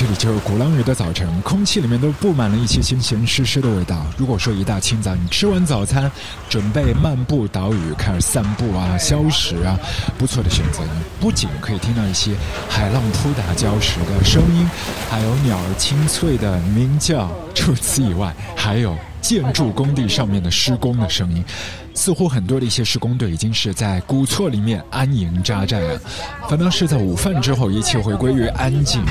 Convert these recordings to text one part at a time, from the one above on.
这里就是鼓浪屿的早晨，空气里面都布满了一些咸咸湿湿的味道。如果说一大清早你吃完早餐，准备漫步岛屿，开始散步啊、消食啊，不错的选择。你不仅可以听到一些海浪扑打礁石的声音，还有鸟儿清脆的鸣叫。除此以外，还有建筑工地上面的施工的声音。似乎很多的一些施工队已经是在古厝里面安营扎寨了，反倒是在午饭之后，一切回归于安静。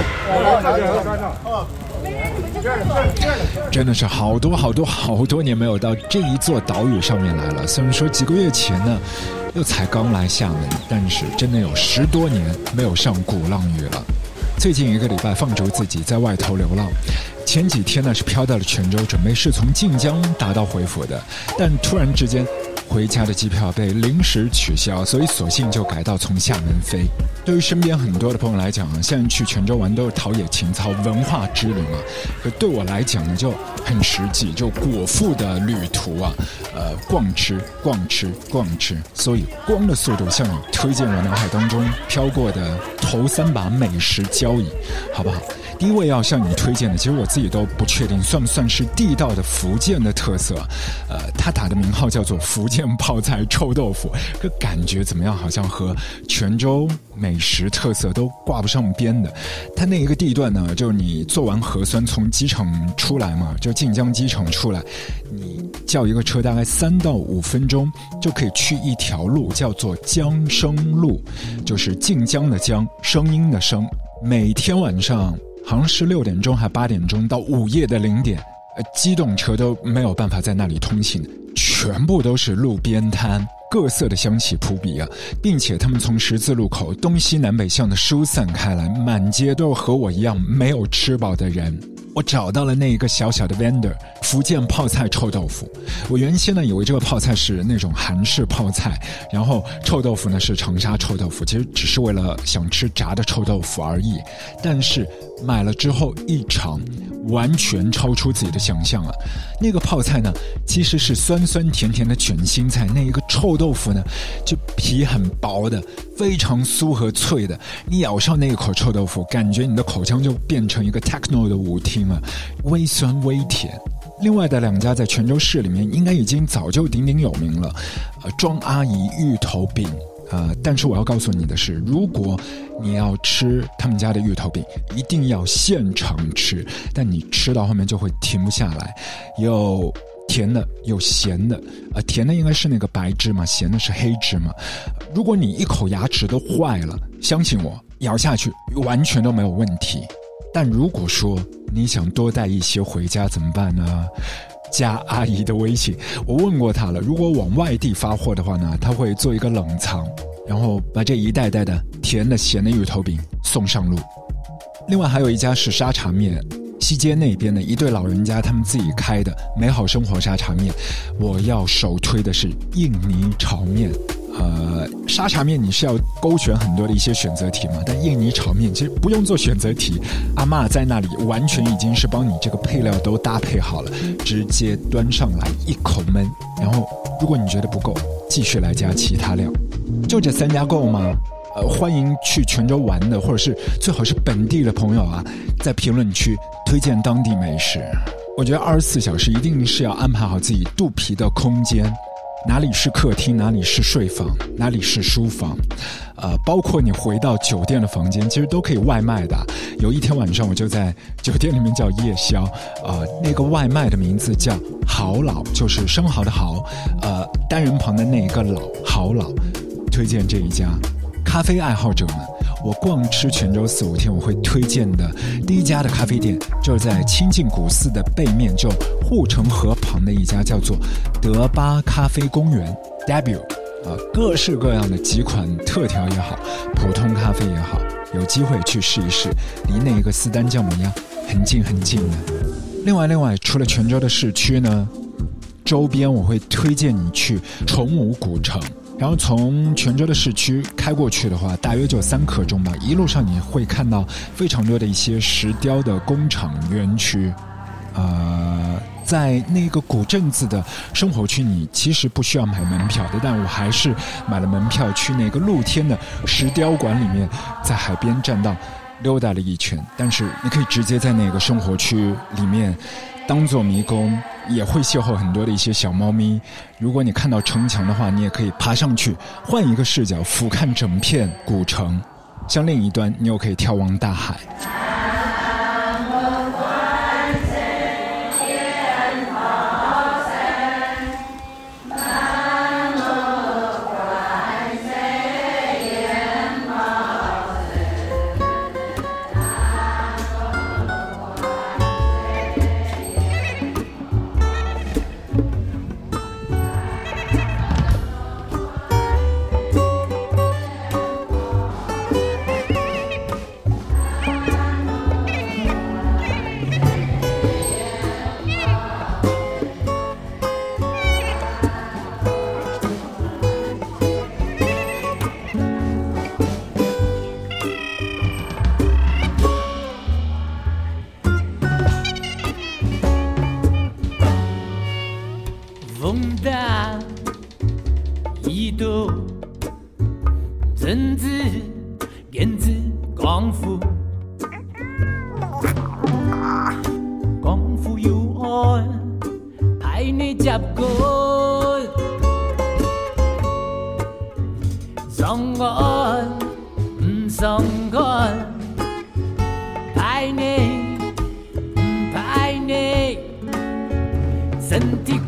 真的是好多好多好多年没有到这一座岛屿上面来了。虽然说几个月前呢，又才刚来厦门，但是真的有十多年没有上鼓浪屿了。最近一个礼拜放逐自己在外头流浪，前几天呢是飘到了泉州，准备是从晋江打道回府的，但突然之间。回家的机票被临时取消，所以索性就改到从厦门飞。对于身边很多的朋友来讲，现在去泉州玩都是陶冶情操、文化之旅嘛。可对我来讲呢，就很实际，就果腹的旅途啊，呃，逛吃、逛吃、逛吃。所以光的速度向你推荐我脑海当中飘过的头三把美食交椅，好不好？第一位要向你推荐的，其实我自己都不确定算不算是地道的福建的特色。呃，它打的名号叫做福建泡菜臭豆腐，这感觉怎么样？好像和泉州美食特色都挂不上边的。它那一个地段呢，就是你做完核酸从机场出来嘛，就晋江机场出来，你叫一个车，大概三到五分钟就可以去一条路，叫做江声路，就是晋江的江，声音的声。每天晚上。好像是六点钟还八点钟到午夜的零点，呃，机动车都没有办法在那里通行，全部都是路边摊，各色的香气扑鼻啊，并且他们从十字路口东西南北向的疏散开来，满街都和我一样没有吃饱的人。我找到了那一个小小的 vendor，福建泡菜臭豆腐。我原先呢以为这个泡菜是那种韩式泡菜，然后臭豆腐呢是长沙臭豆腐，其实只是为了想吃炸的臭豆腐而已。但是买了之后一尝，完全超出自己的想象了。那个泡菜呢其实是酸酸甜甜的卷心菜，那一个臭豆腐呢就皮很薄的，非常酥和脆的。你咬上那一口臭豆腐，感觉你的口腔就变成一个 techno 的舞厅了。微酸微甜，另外的两家在泉州市里面应该已经早就鼎鼎有名了。呃，庄阿姨芋头饼，呃，但是我要告诉你的是，如果你要吃他们家的芋头饼，一定要现场吃，但你吃到后面就会停不下来。有甜的，有咸的，呃，甜的应该是那个白芝麻，咸的是黑芝麻。如果你一口牙齿都坏了，相信我，咬下去完全都没有问题。但如果说你想多带一些回家怎么办呢？加阿姨的微信，我问过她了。如果往外地发货的话呢，她会做一个冷藏，然后把这一袋袋的甜的、咸的芋头饼送上路。另外还有一家是沙茶面，西街那边的一对老人家他们自己开的美好生活沙茶面。我要首推的是印尼炒面。呃，沙茶面你是要勾选很多的一些选择题嘛？但印尼炒面其实不用做选择题，阿妈在那里完全已经是帮你这个配料都搭配好了，直接端上来一口闷。然后如果你觉得不够，继续来加其他料。就这三家够吗？呃，欢迎去泉州玩的，或者是最好是本地的朋友啊，在评论区推荐当地美食。我觉得二十四小时一定是要安排好自己肚皮的空间。哪里是客厅，哪里是睡房，哪里是书房，呃，包括你回到酒店的房间，其实都可以外卖的。有一天晚上，我就在酒店里面叫夜宵，呃，那个外卖的名字叫好老，就是生蚝的蚝，呃，单人旁的那一个老，好老，推荐这一家。咖啡爱好者们，我逛吃泉州四五天，我会推荐的第一家的咖啡店，就是在清境古寺的背面，就护城河旁的一家叫做德巴咖啡公园 （Debu） 啊，各式各样的几款特调也好，普通咖啡也好，有机会去试一试，离那个斯丹酵母鸭很近很近的。另外，另外，除了泉州的市区呢，周边我会推荐你去崇武古城。然后从泉州的市区开过去的话，大约就三刻钟吧。一路上你会看到非常多的一些石雕的工厂园区，呃，在那个古镇子的生活区，你其实不需要买门票的，但我还是买了门票去那个露天的石雕馆里面，在海边站到溜达了一圈，但是你可以直接在那个生活区里面当做迷宫，也会邂逅很多的一些小猫咪。如果你看到城墙的话，你也可以爬上去，换一个视角俯瞰整片古城。向另一端，你又可以眺望大海。 ส่ง你น你ปนี้ไปนี้สิ่งที่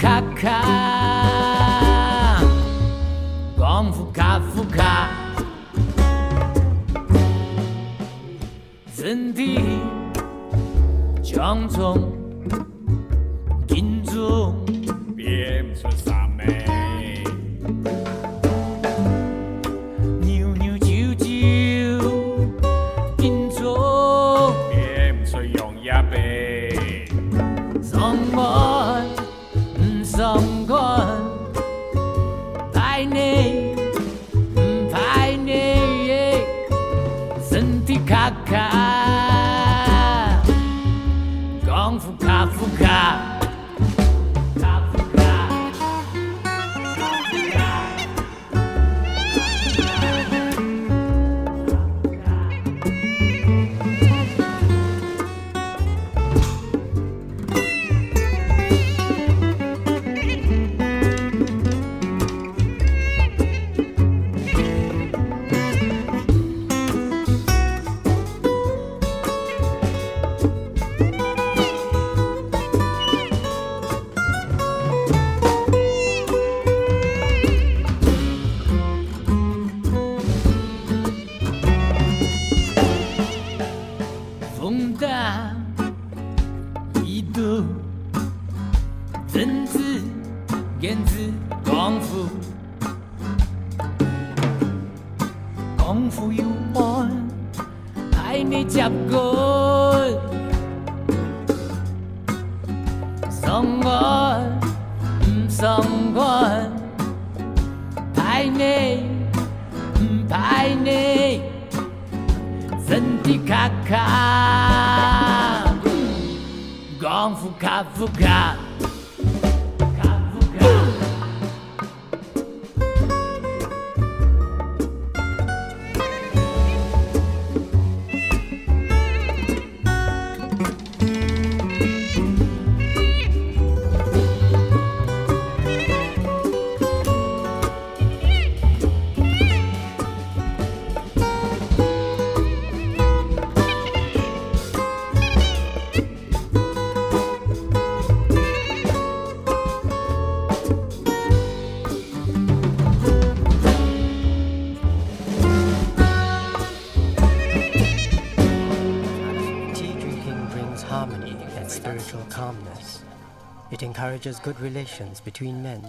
encourages good relations between men.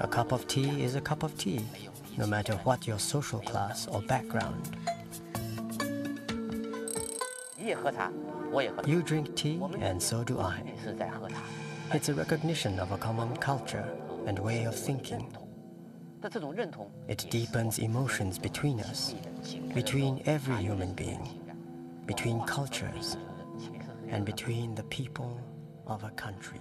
A cup of tea is a cup of tea, no matter what your social class or background. You drink tea, and so do I. It's a recognition of a common culture and way of thinking. It deepens emotions between us, between every human being, between cultures, and between the people of a country.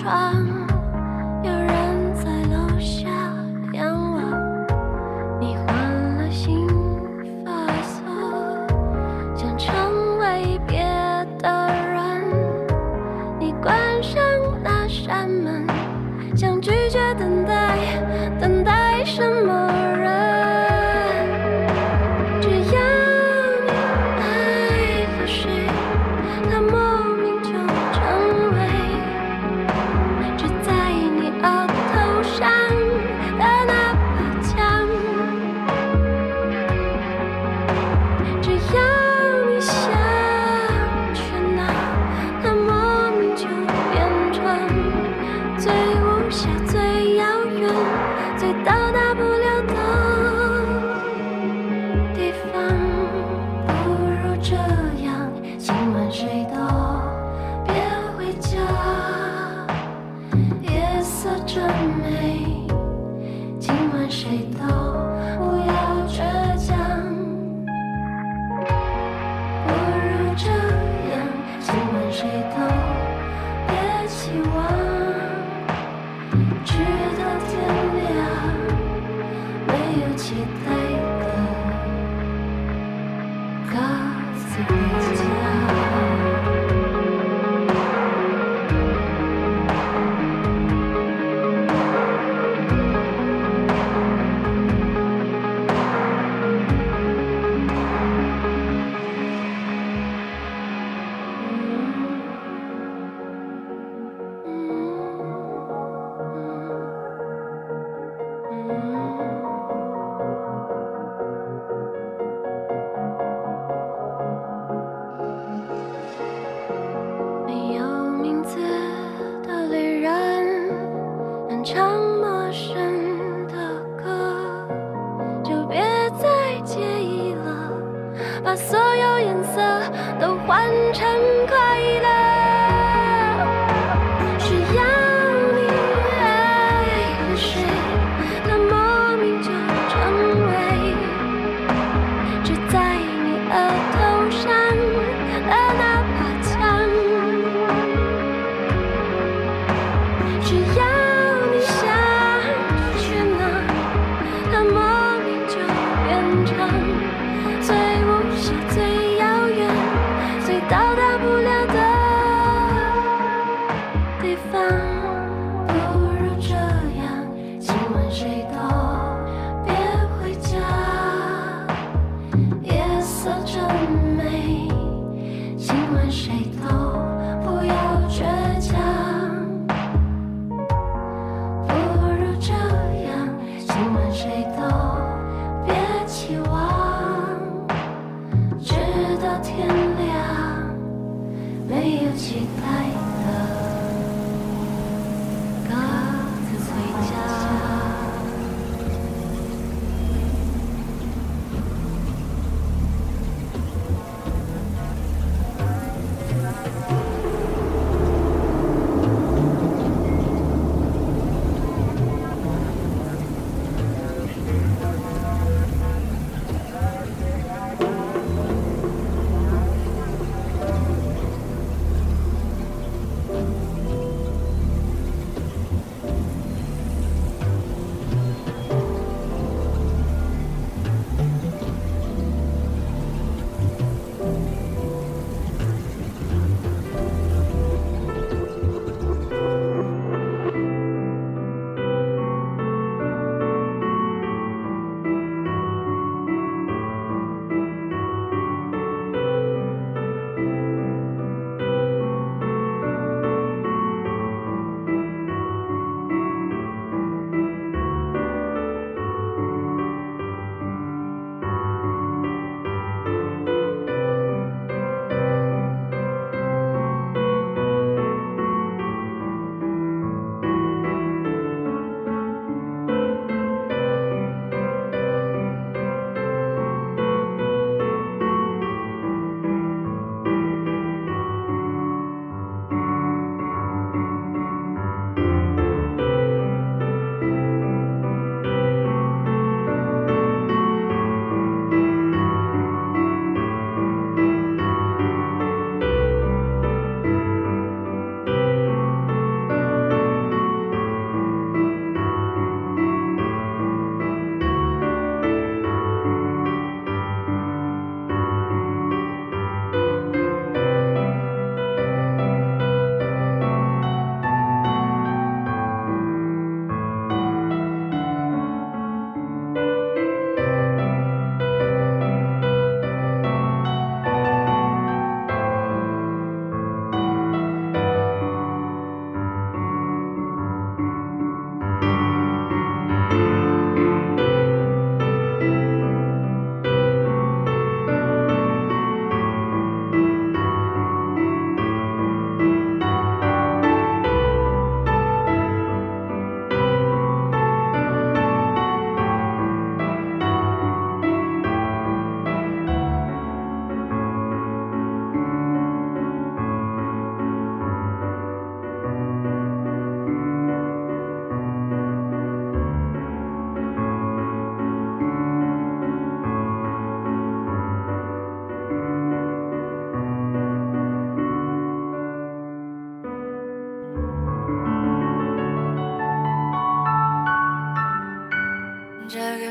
窗。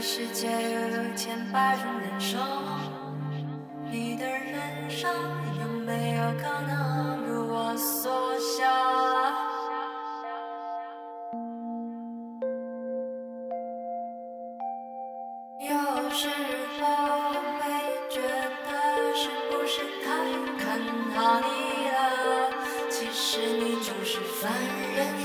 世界有千百种人生，你的人生有没有可能如我所想？有时候会觉得是不是太看好你了，其实你就是凡人。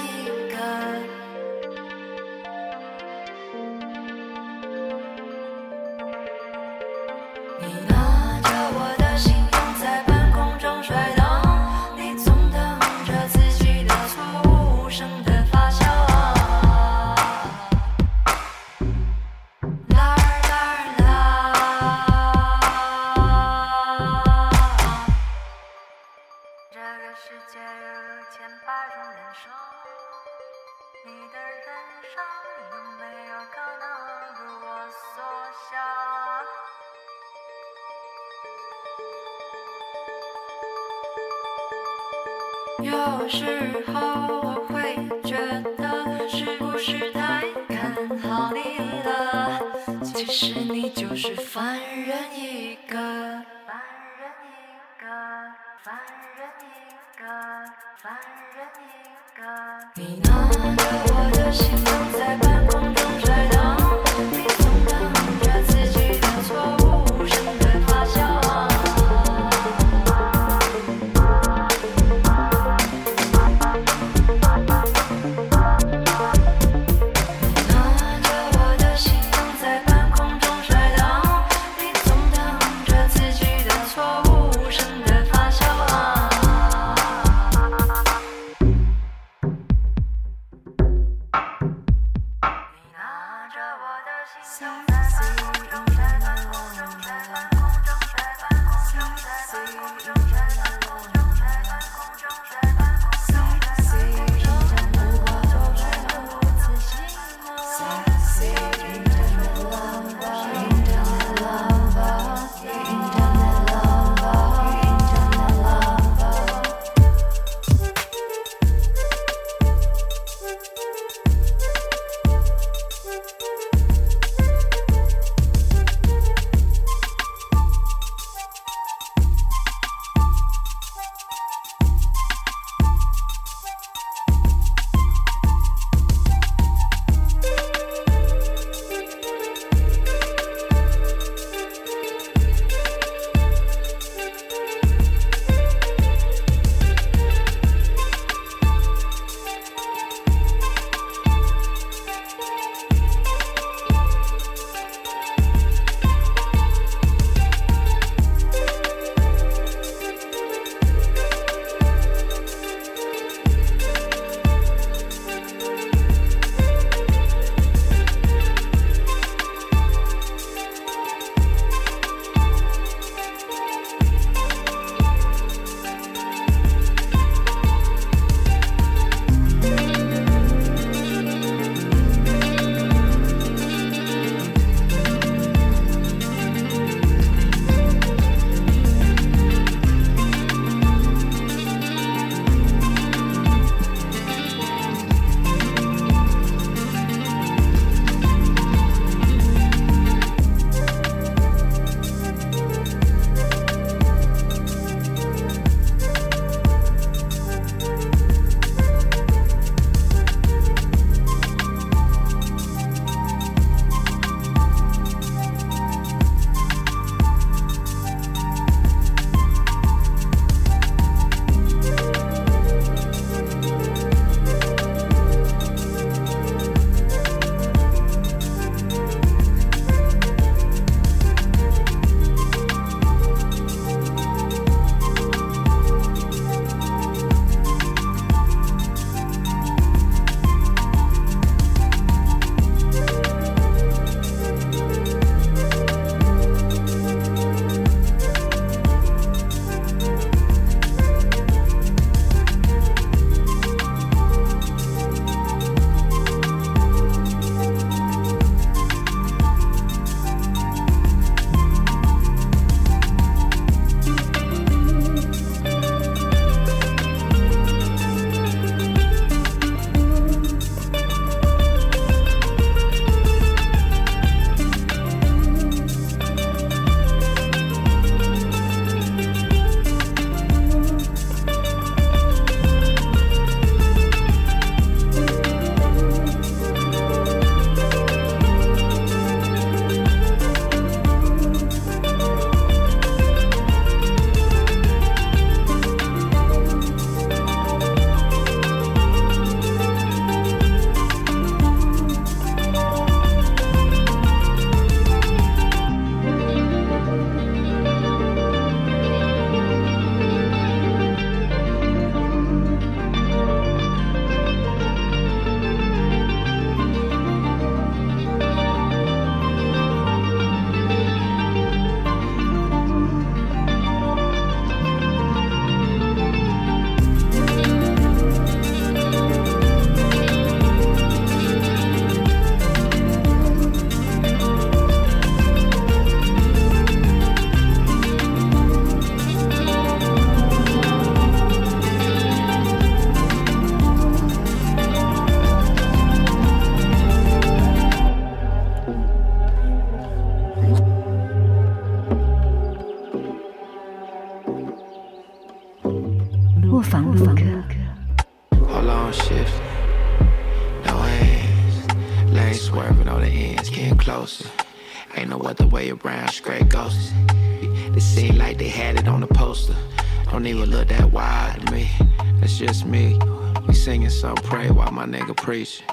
Some pray while my nigga preaching.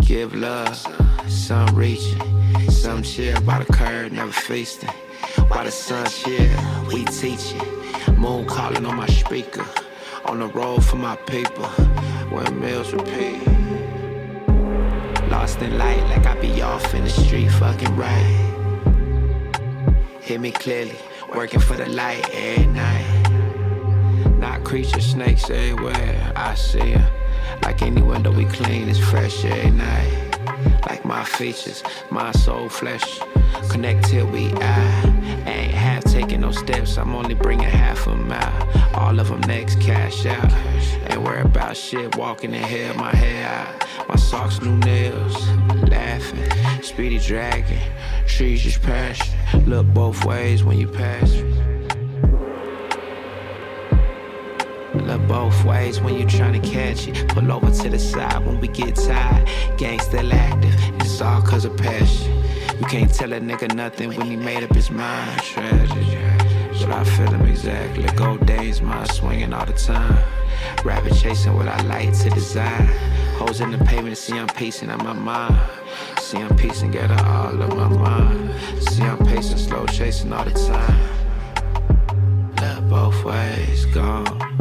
Give love, some reaching, some chill by the curb, never feasting. While the sun chill, we teaching. Moon calling on my speaker. On the road for my people. When meals repeat. Lost in light like I be off in the street, fucking right. Hear me clearly, working for the light every night. Not creatures, snakes everywhere, I see them. Any window we clean, it's fresh every night. Like my features, my soul, flesh, connect till we eye. Ain't half taking no steps, I'm only bringing half a mile. All of them next cash out. Ain't worry about shit, walking in hell, my hair out. My socks, new nails, laughing, speedy dragging. Trees just pass, look both ways when you pass. Look both ways when you tryna catch it. Pull over to the side when we get tired. Gang still active, it's all cause of passion. You can't tell a nigga nothing when he made up his mind. Tragedy. But I feel him exactly. Gold days, my swinging all the time. Rabbit chasing what I like to design. Holes in the pavement, see I'm pacing on my mind. See I'm piecing together all of my mind. See I'm pacing, slow chasing all the time. Look both ways, gone.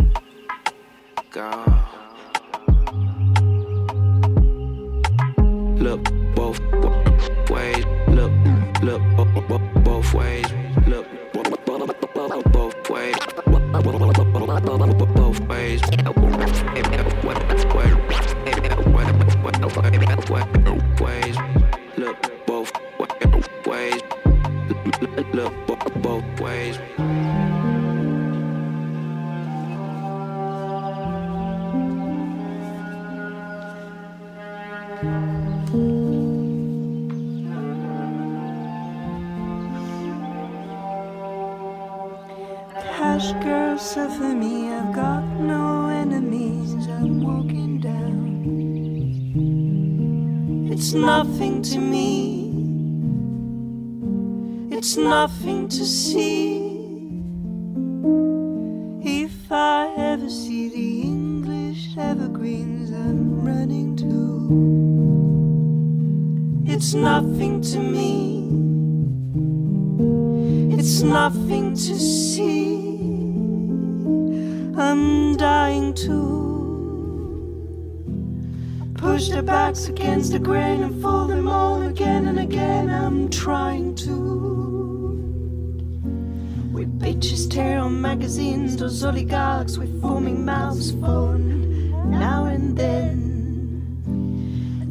Gone. Look both ways. Look, look both ways. Look both ways. Both ways. Ways. Look both ways. Look both ways. It's nothing to me. It's nothing to see. If I ever see the English evergreens, I'm running to. It's nothing to me. It's nothing to see. I'm dying to push their backs against the grain and fold them all again and again. I'm trying to. We bitches tear on magazines, those oligarchs with foaming mouths phone now and then.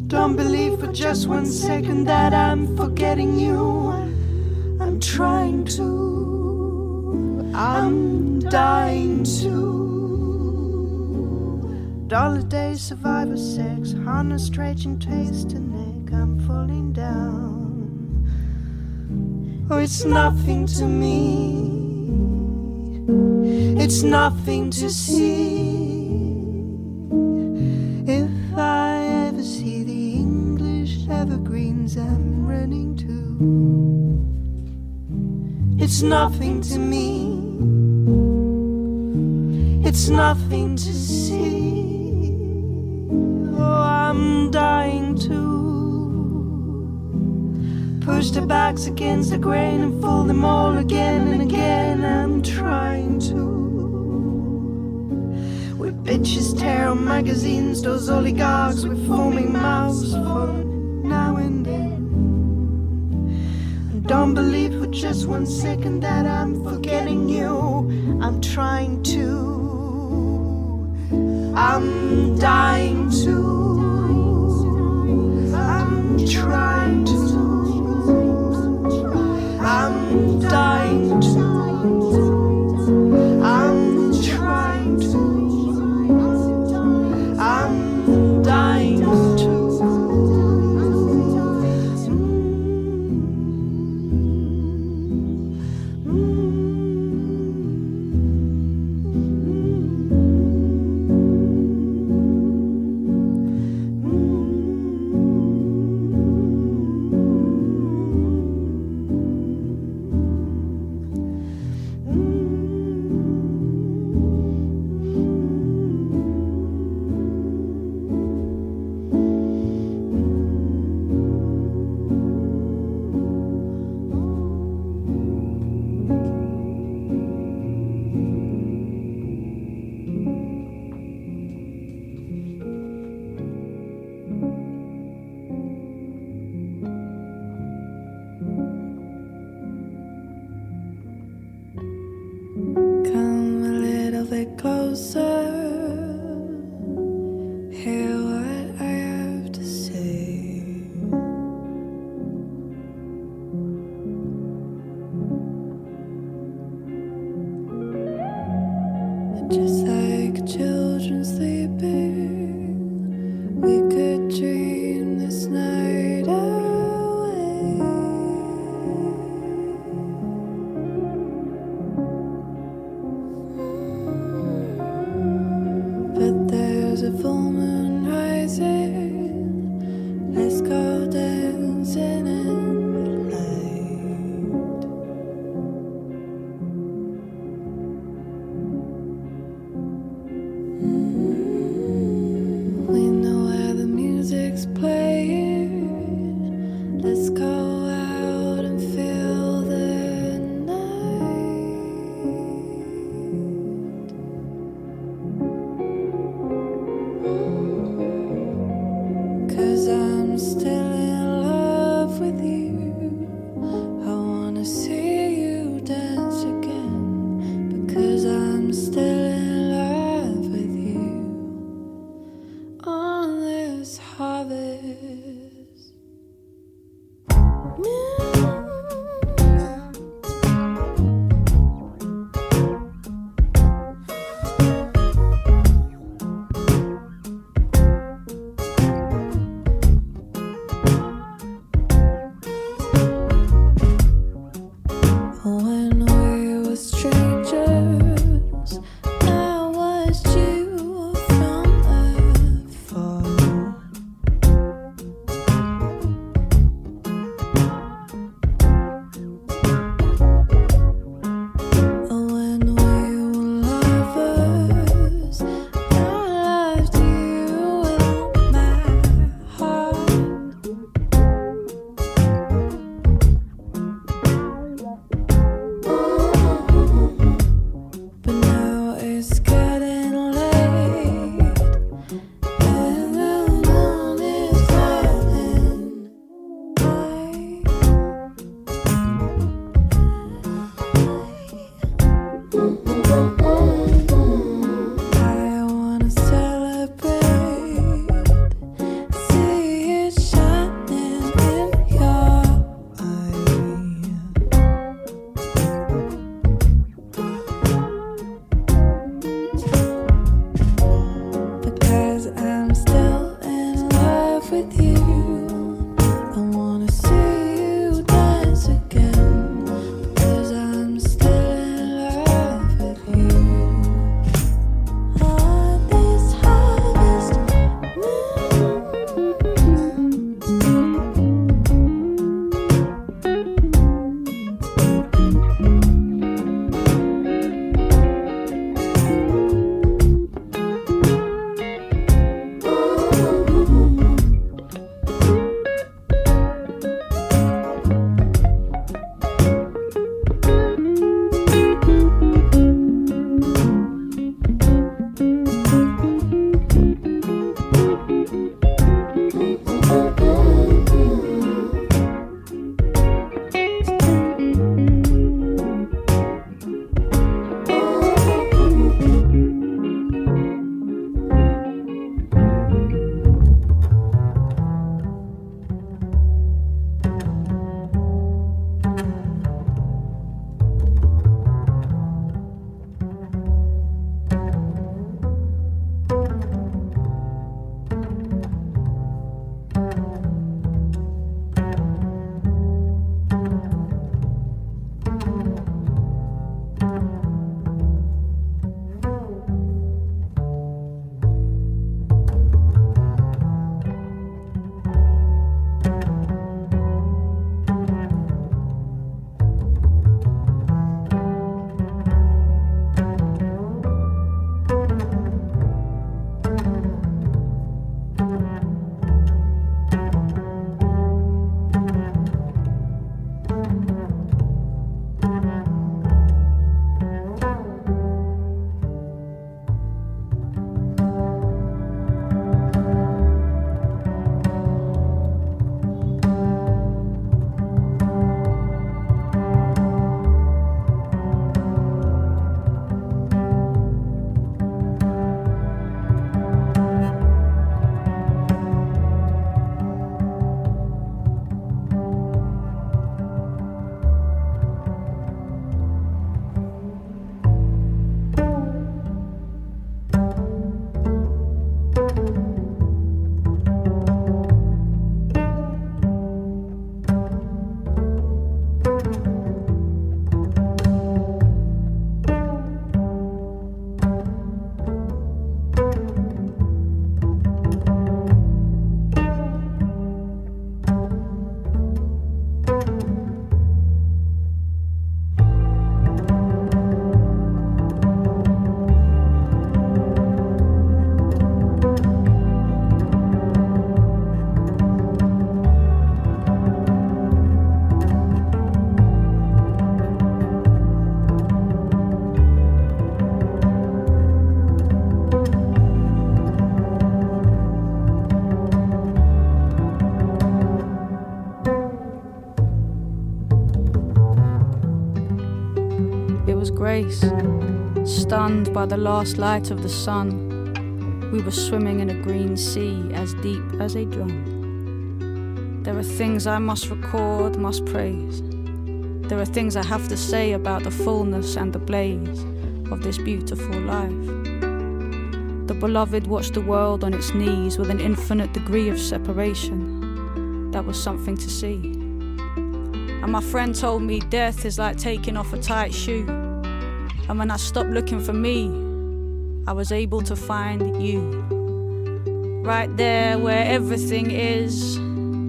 Don't believe for just one second that I'm forgetting you. I'm trying to. I'm dying to. Dollar day survivor sex, Hana stretching taste and neck. I'm falling down. Oh, it's nothing to me. It's nothing to see. If I ever see the English evergreens I'm running to. It's nothing to me. It's nothing to see. Oh, I'm dying to push the backs against the grain and fold them all again and again. I'm trying to. We bitches tear on magazines, those oligarchs with foaming mouths for now and then. Don't believe for just one second that I'm forgetting you. I'm trying to. I'm dying to. I'm trying By the last light of the sun, we were swimming in a green sea as deep as a drum. There are things I must record, must praise. There are things I have to say about the fullness and the blaze of this beautiful life. The beloved watched the world on its knees with an infinite degree of separation. That was something to see. And my friend told me death is like taking off a tight shoe. And when I stopped looking for me, I was able to find you. Right there where everything is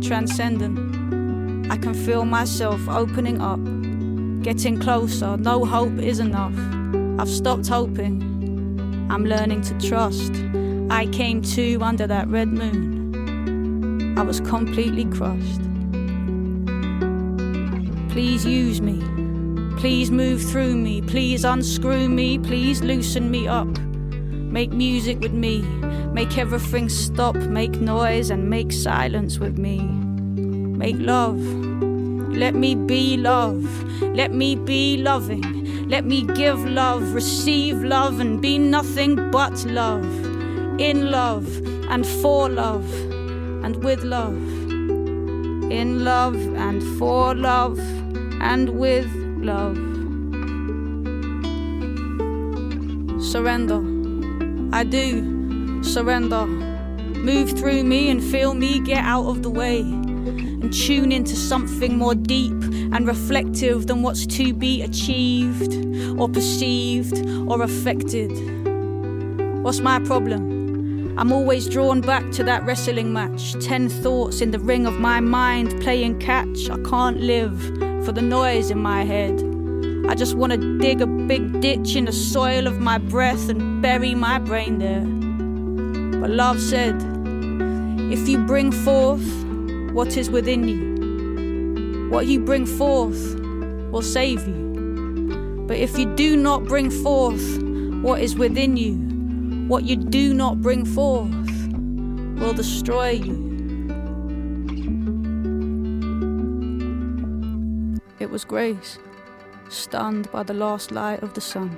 transcendent. I can feel myself opening up, getting closer. No hope is enough. I've stopped hoping. I'm learning to trust. I came to under that red moon. I was completely crushed. Please use me. Please move through me. Please unscrew me. Please loosen me up. Make music with me. Make everything stop. Make noise and make silence with me. Make love. Let me be love. Let me be loving. Let me give love, receive love, and be nothing but love. In love and for love and with love. In love and for love and with love. Surrender. I do surrender. Move through me and feel me get out of the way and tune into something more deep and reflective than what's to be achieved or perceived or affected. What's my problem? I'm always drawn back to that wrestling match. Ten thoughts in the ring of my mind playing catch. I can't live for the noise in my head. I just want to dig a big ditch in the soil of my breath and bury my brain there. But love said, if you bring forth what is within you, what you bring forth will save you. But if you do not bring forth what is within you, what you do not bring forth will destroy you. It was Grace, stunned by the last light of the sun,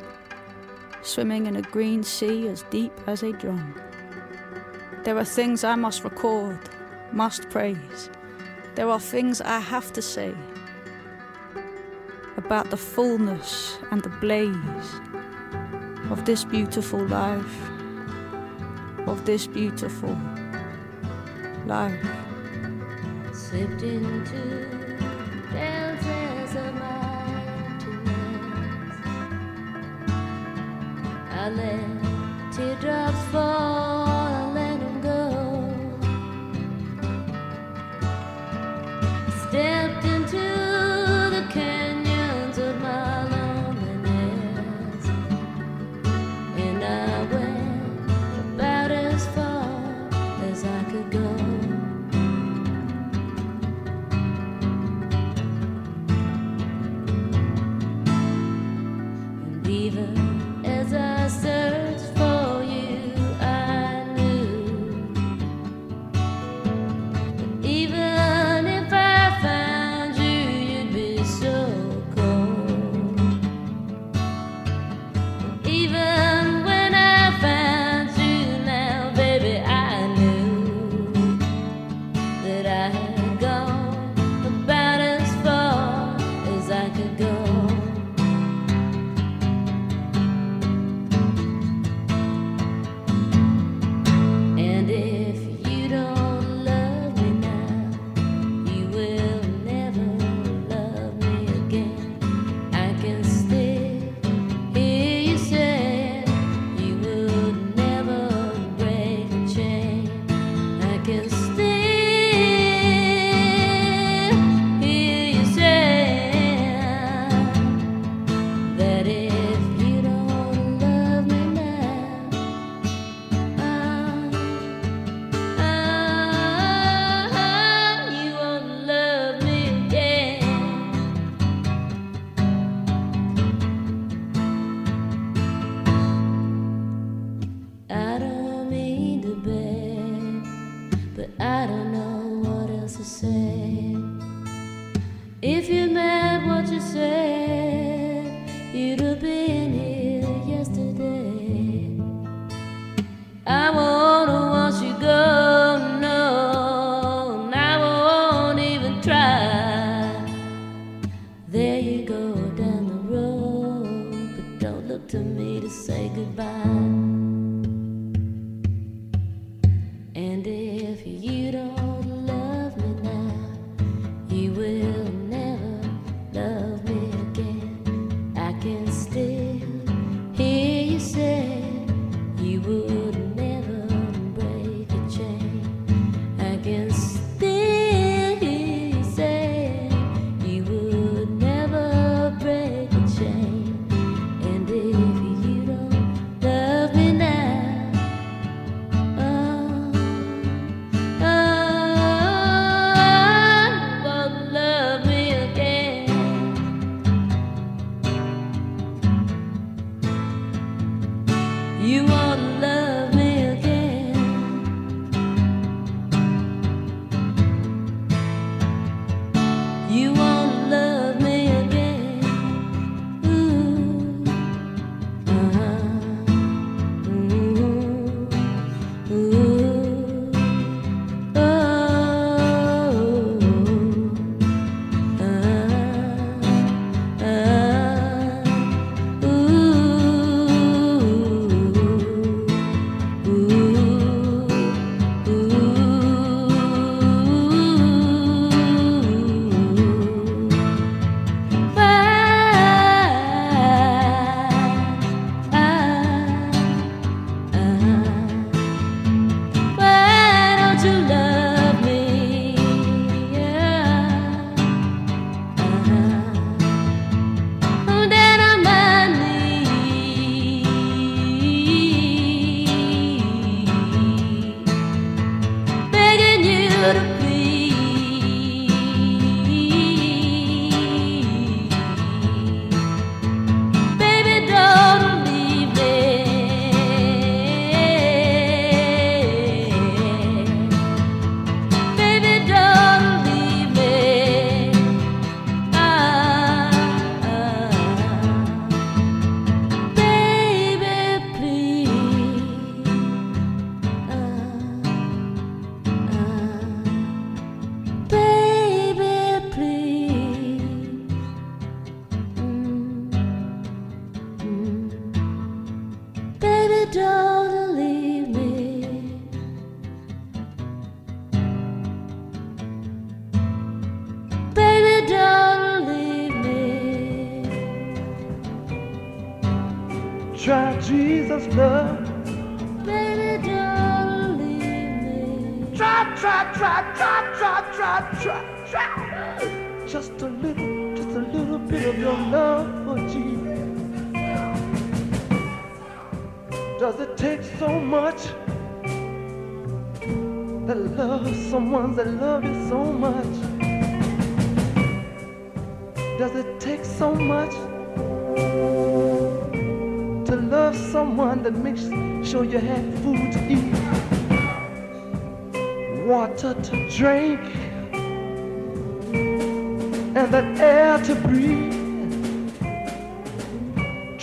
swimming in a green sea as deep as a drum. There are things I must record, must praise. There are things I have to say about the fullness and the blaze of this beautiful life, of this beautiful life. Slipped into I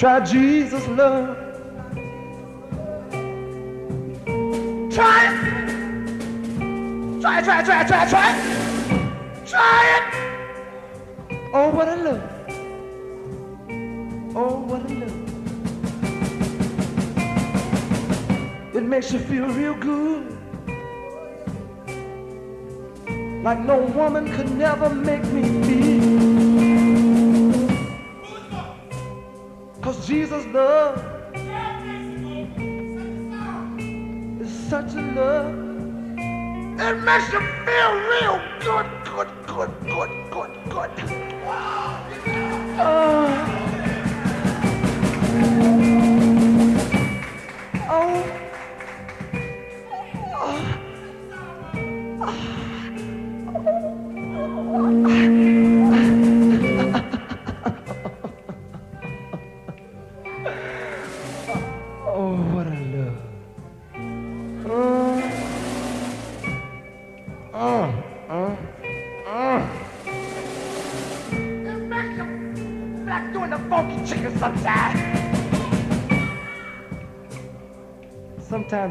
Try Jesus' love. Try it. Try, try, try, try, try. Try it. Oh, what a love. Oh, what a love. It makes you feel real good. Like no woman could never make me feel. such a love. It makes you feel real good, good, good, good, good, good. Oh.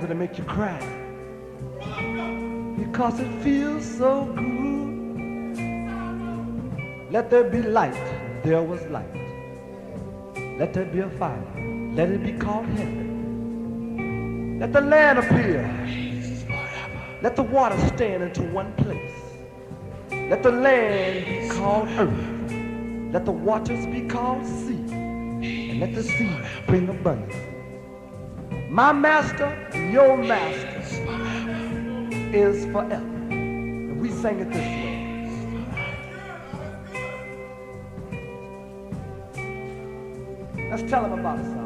songs that'll make you cry. Because it feels so good. Let there be light, there was light. Let there be a fire, let it be called heaven. Let the land appear. Let the water stand into one place. Let the land be called earth. Let the waters be called sea. And let the sea bring abundance. My master your master is forever. And we sing it this way. Let's tell him about the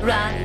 tapes,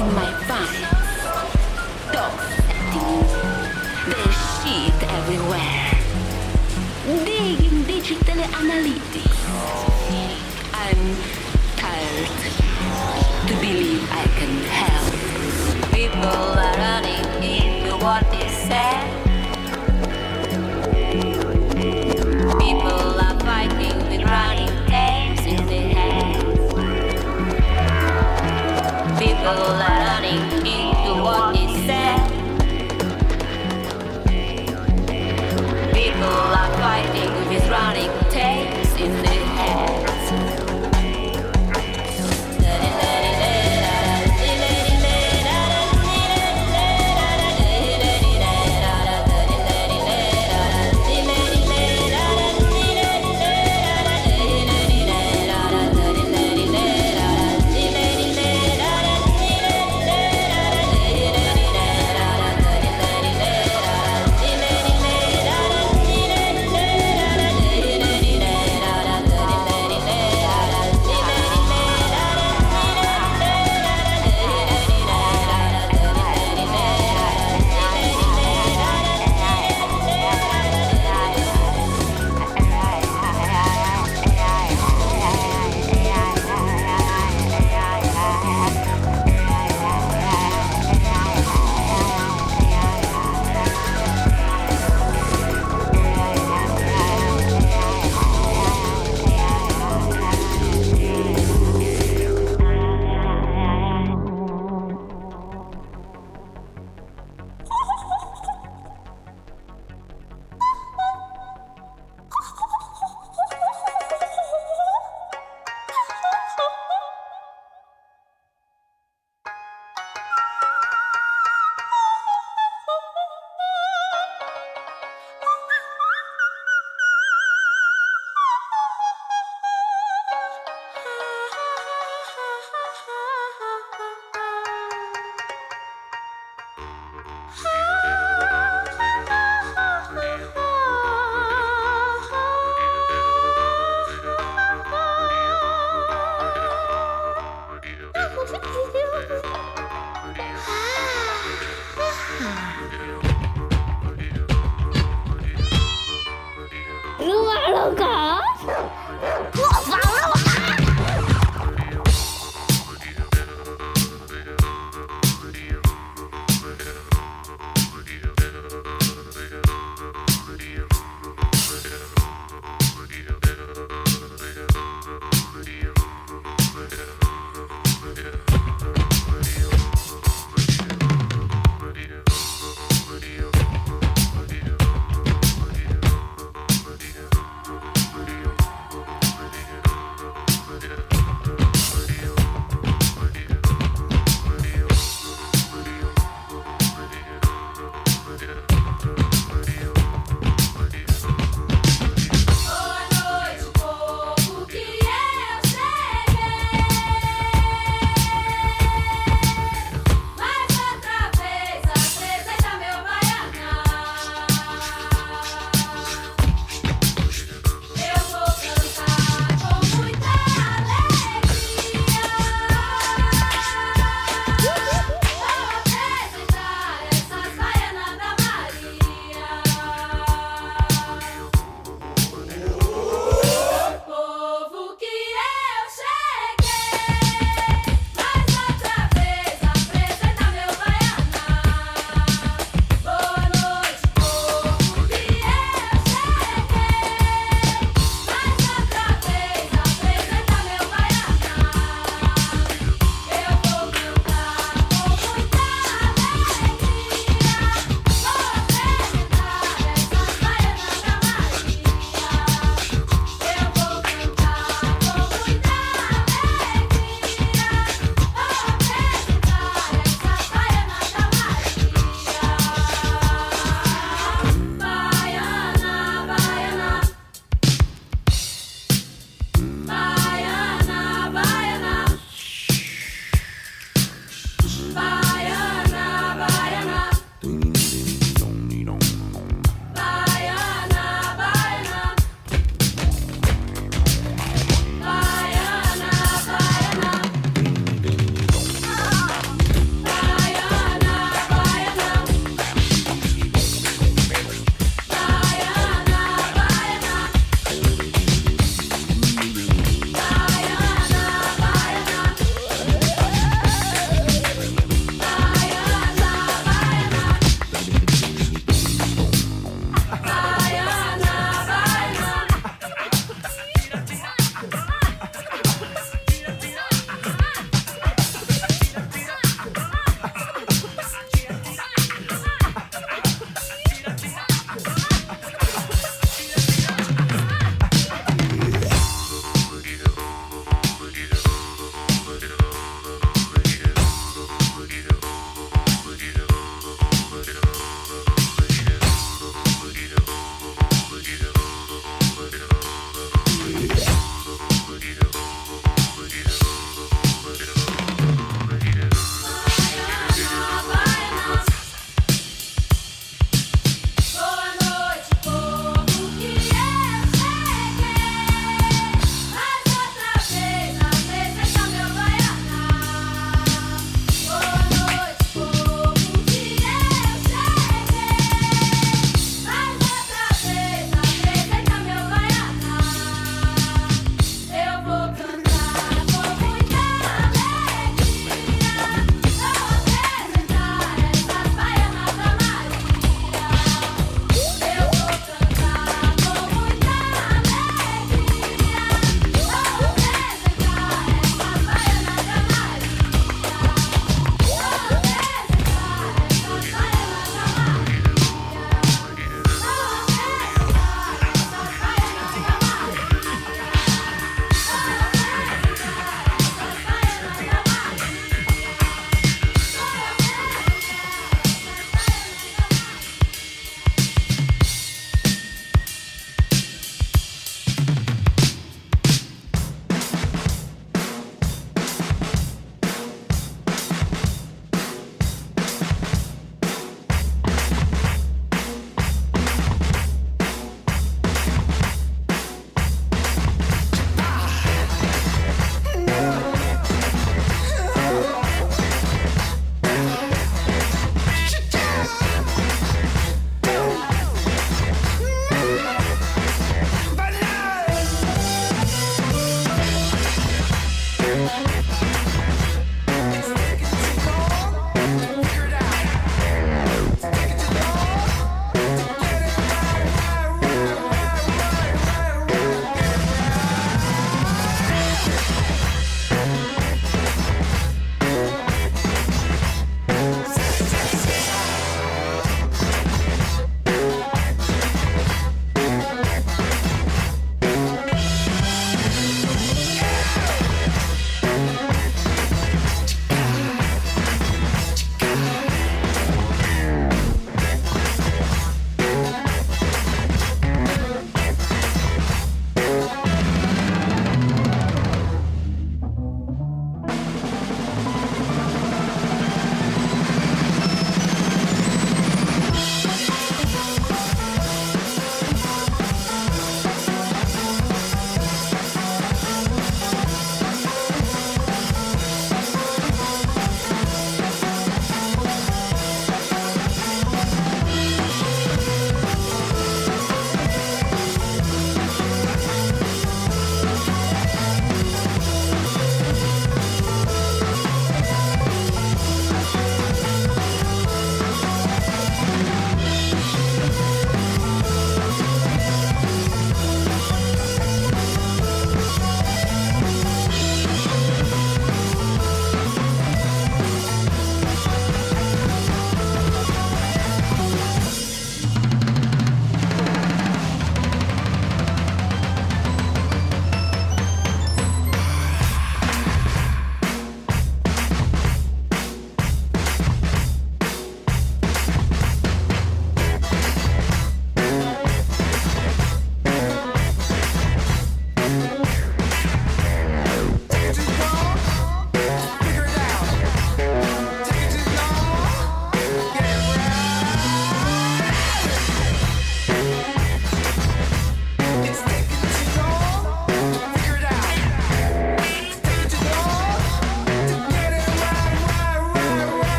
in my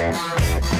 Yeah.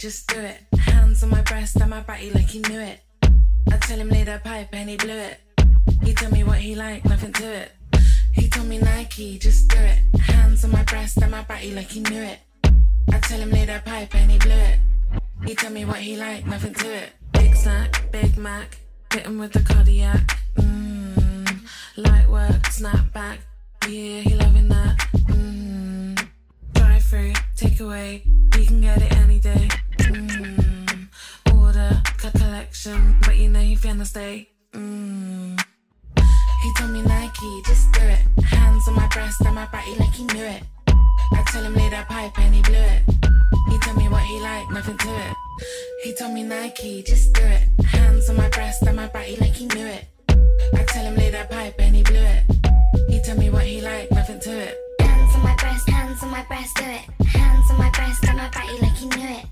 Just do it. Hands on my breast and my body like he knew it. I tell him lay that pipe and he blew it. He told me what he like, nothing to it. He told me Nike, just do it. Hands on my breast and my body like he knew it. I tell him lay that pipe and he blew it. He told me what he like, nothing to it. Big snack, Big Mac, hit him with the cardiac. Mmm, light work, snap back. Yeah, he loving that. Mmm, drive through, take away. Can get it any day. Mmm, order, cut collection, but you know he finna stay. Mmm. He told me Nike, just do it. Hands on my breast and my body like he knew it. I tell him lay that pipe and he blew it. He told me what he liked, nothing to it. He told me Nike, just do it. Hands on my breast and my body like he knew it. I tell him lay that pipe and he blew it. He told me what he liked, nothing to it. Hands on my breast, hands on my breast, do it. Hands on my breast and my body like he knew it.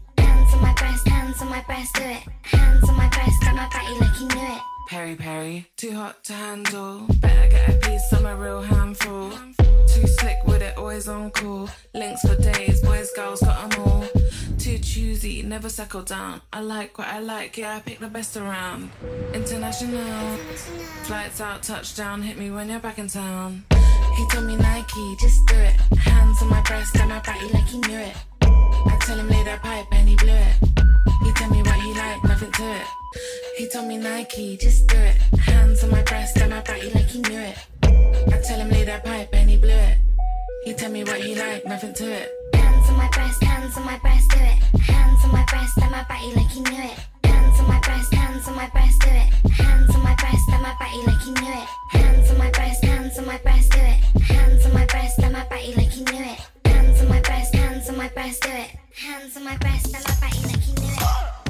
Hands on my breast, hands on my breast, do it. Hands on my breast and my body like he knew it. Peri Peri, too hot to handle. Better get a piece, I'm real handful. Too slick with it, always on call. Links for days, boys, girls, got 'em all. Too choosy, never settle down. I like what I like, yeah, I pick the best around. International, flights out, touchdown, hit me when you're back in town. He told me Nike, just do it. Hands on my breast and my body like he knew it. I tell him lay that pipe and he blew it. He told me what he liked, nothing to it. He told me Nike, just do it. Hands on my breast and my body like he knew it. I tell him lay that pipe and he blew it. He told me what he liked, nothing to it. Hands on my breast, hands on my breast, do it. Hands on my breast and my body like he knew it. Hands on my breast, hands on my breast, do it. Hands on my breast and my body like he knew it. Hands on my breast, hands on my breast, do it. Hands on my breast and my body like he knew it. Hands on my breast, hands on my breast, do it. Hands on my breast and my body like he knew it.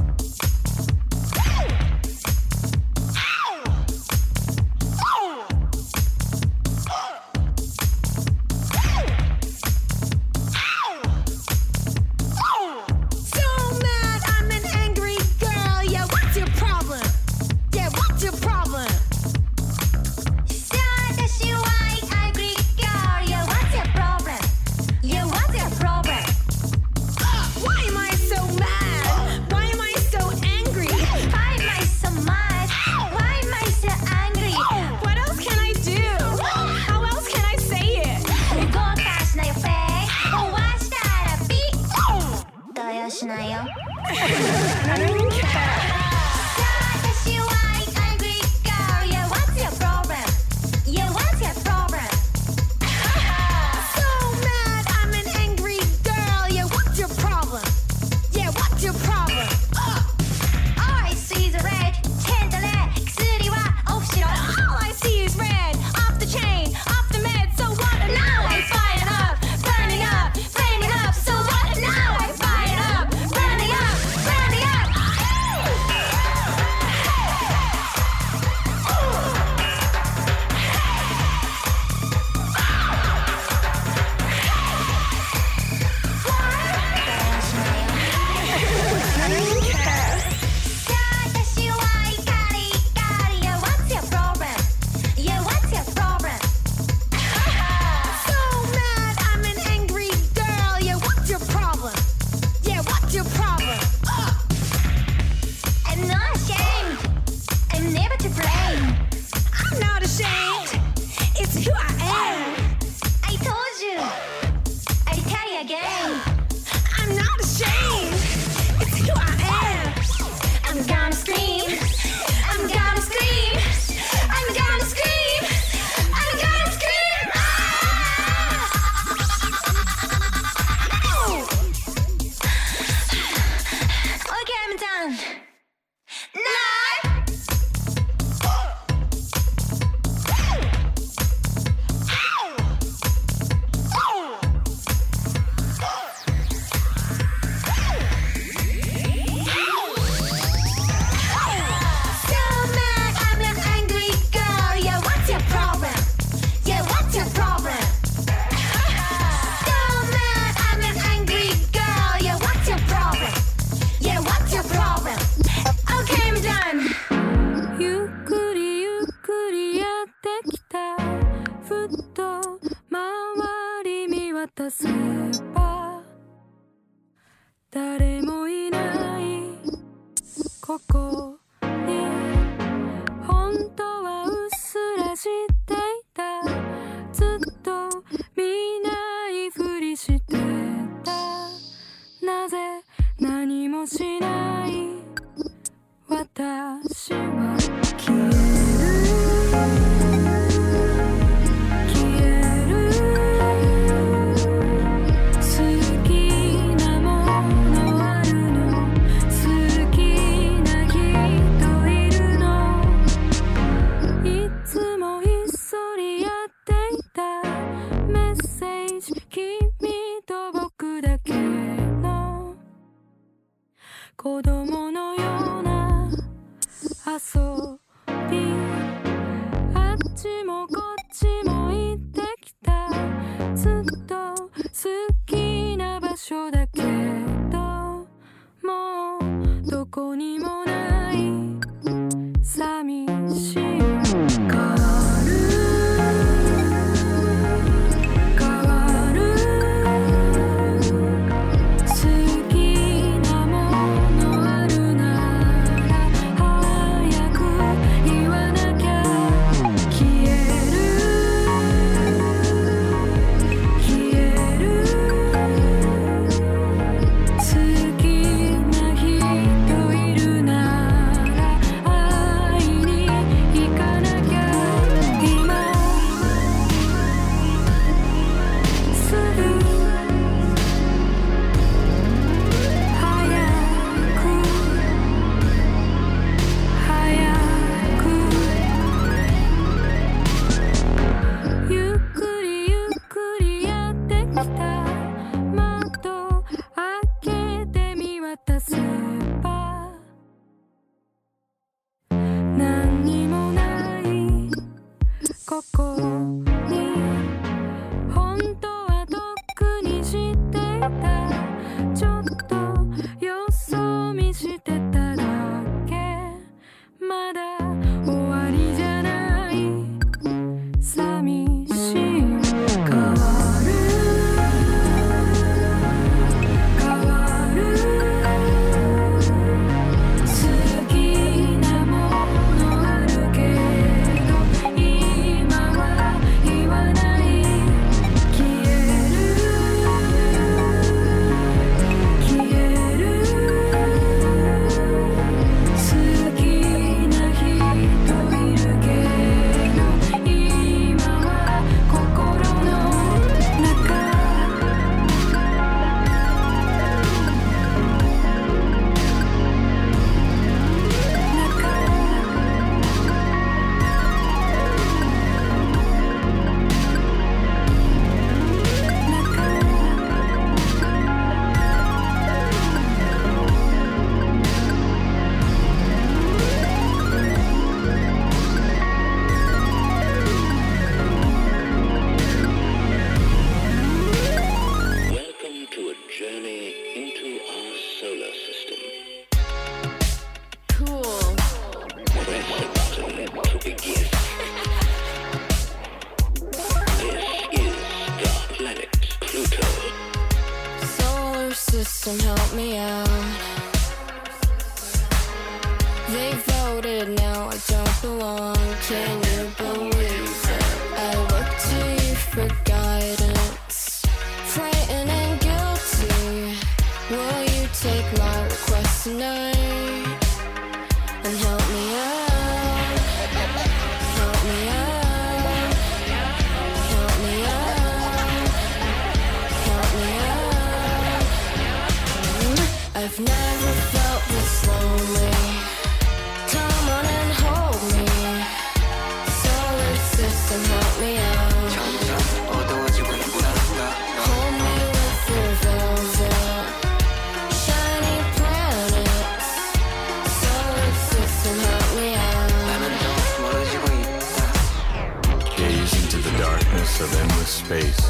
Space.